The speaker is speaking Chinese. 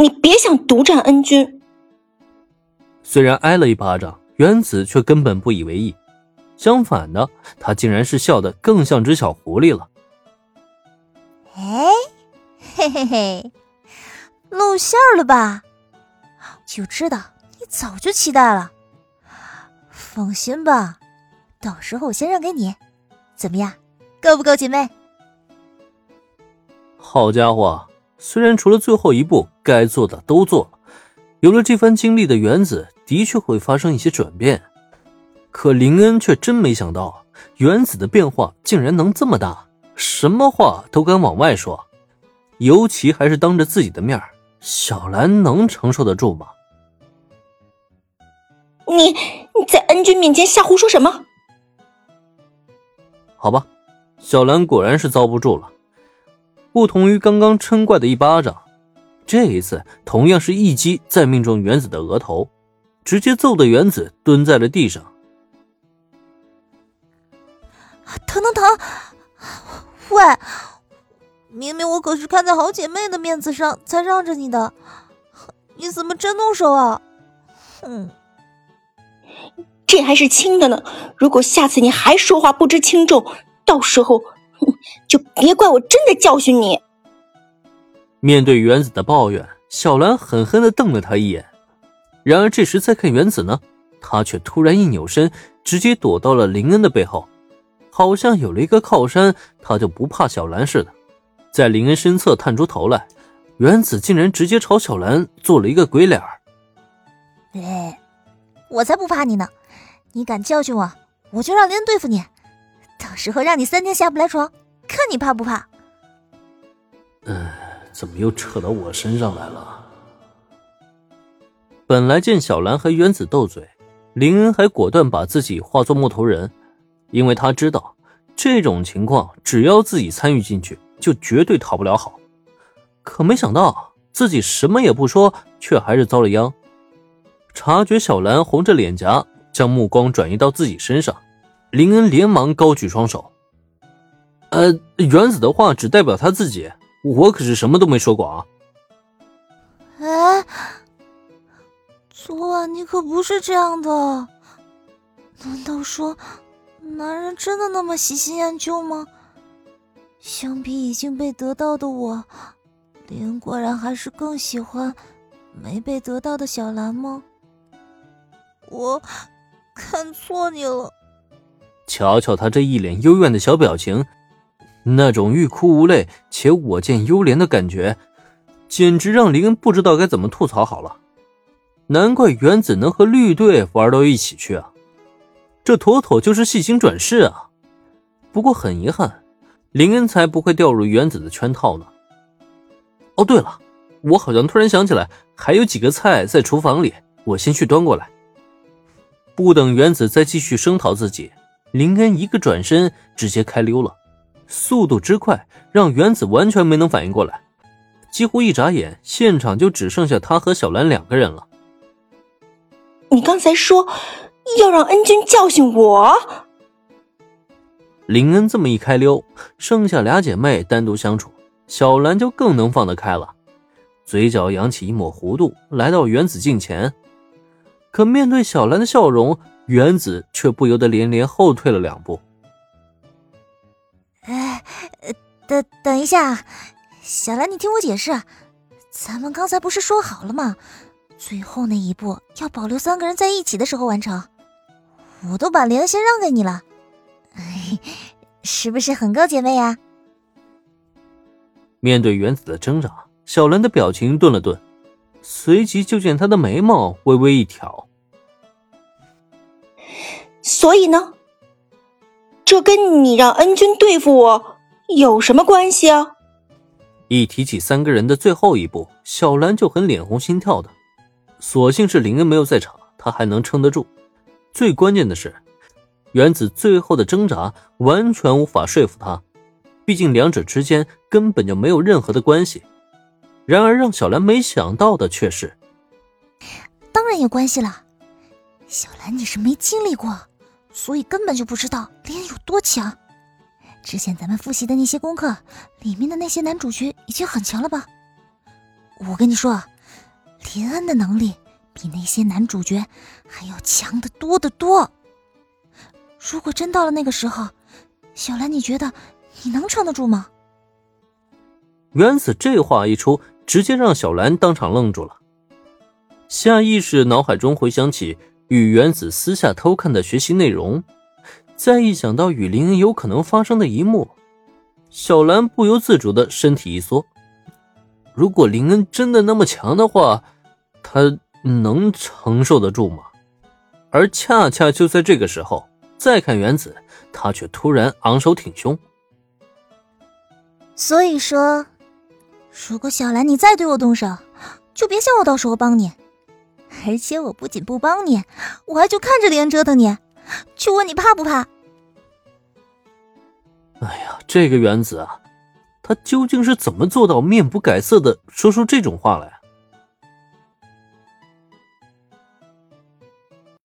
你别想独占恩君。虽然挨了一巴掌，原子却根本不以为意，相反的，他竟然是笑得更像只小狐狸了。哎，嘿嘿嘿，露馅了吧？就知道你早就期待了。放心吧，到时候我先让给你，怎么样？够不够姐妹？好家伙！虽然除了最后一步该做的都做了，有了这番经历的原子的确会发生一些转变，可林恩却真没想到，原子的变化竟然能这么大，什么话都敢往外说，尤其还是当着自己的面小兰能承受得住吗？你你在恩君面前瞎胡说什么？好吧，小兰果然是遭不住了。不同于刚刚嗔怪的一巴掌，这一次同样是一击再命中原子的额头，直接揍的原子蹲在了地上。疼疼疼！喂，明明我可是看在好姐妹的面子上才让着你的，你怎么真动手啊？哼，这还是轻的呢，如果下次你还说话不知轻重，到时候…… 就别怪我真的教训你。面对原子的抱怨，小兰狠狠的瞪了他一眼。然而这时再看原子呢，他却突然一扭身，直接躲到了林恩的背后，好像有了一个靠山，他就不怕小兰似的。在林恩身侧探出头来，原子竟然直接朝小兰做了一个鬼脸儿。哎，我才不怕你呢！你敢教训我，我就让林恩对付你。到时候让你三天下不来床，看你怕不怕？嗯，怎么又扯到我身上来了？本来见小兰和原子斗嘴，林恩还果断把自己化作木头人，因为他知道这种情况只要自己参与进去，就绝对讨不了好。可没想到自己什么也不说，却还是遭了殃。察觉小兰红着脸颊，将目光转移到自己身上。林恩连忙高举双手，呃，原子的话只代表他自己，我可是什么都没说过啊。哎，昨晚你可不是这样的，难道说男人真的那么喜新厌旧吗？相比已经被得到的我，林果然还是更喜欢没被得到的小兰吗？我看错你了。瞧瞧他这一脸幽怨的小表情，那种欲哭无泪且我见犹怜的感觉，简直让林恩不知道该怎么吐槽好了。难怪原子能和绿队玩到一起去啊，这妥妥就是戏精转世啊！不过很遗憾，林恩才不会掉入原子的圈套呢。哦，对了，我好像突然想起来，还有几个菜在厨房里，我先去端过来。不等原子再继续声讨自己。林恩一个转身，直接开溜了，速度之快，让原子完全没能反应过来。几乎一眨眼，现场就只剩下他和小兰两个人了。你刚才说要让恩君教训我？林恩这么一开溜，剩下俩姐妹单独相处，小兰就更能放得开了，嘴角扬起一抹弧度，来到原子近前。可面对小兰的笑容。原子却不由得连连后退了两步。哎，等等一下，小兰，你听我解释，咱们刚才不是说好了吗？最后那一步要保留三个人在一起的时候完成。我都把莲先让给你了，是不是很够姐妹呀？面对原子的挣扎，小兰的表情顿了顿，随即就见她的眉毛微微一挑。所以呢，这跟你让恩君对付我有什么关系啊？一提起三个人的最后一步，小兰就很脸红心跳的。所幸是林恩没有在场，他还能撑得住。最关键的是，原子最后的挣扎完全无法说服他，毕竟两者之间根本就没有任何的关系。然而让小兰没想到的却是，当然有关系了。小兰，你是没经历过。所以根本就不知道林恩有多强。之前咱们复习的那些功课里面的那些男主角已经很强了吧？我跟你说，林恩的能力比那些男主角还要强得多得多。如果真到了那个时候，小兰，你觉得你能撑得住吗？原子这话一出，直接让小兰当场愣住了，下意识脑海中回想起与原子私下偷看的学习内容，再一想到与林恩有可能发生的一幕，小兰不由自主的身体一缩。如果林恩真的那么强的话，他能承受得住吗？而恰恰就在这个时候，再看原子，他却突然昂首挺胸。所以说，如果小兰你再对我动手，就别想我到时候帮你。而且我不仅不帮你，我还就看着别人折腾你。就问你怕不怕？哎呀，这个原子啊！他究竟是怎么做到面不改色的说出这种话来？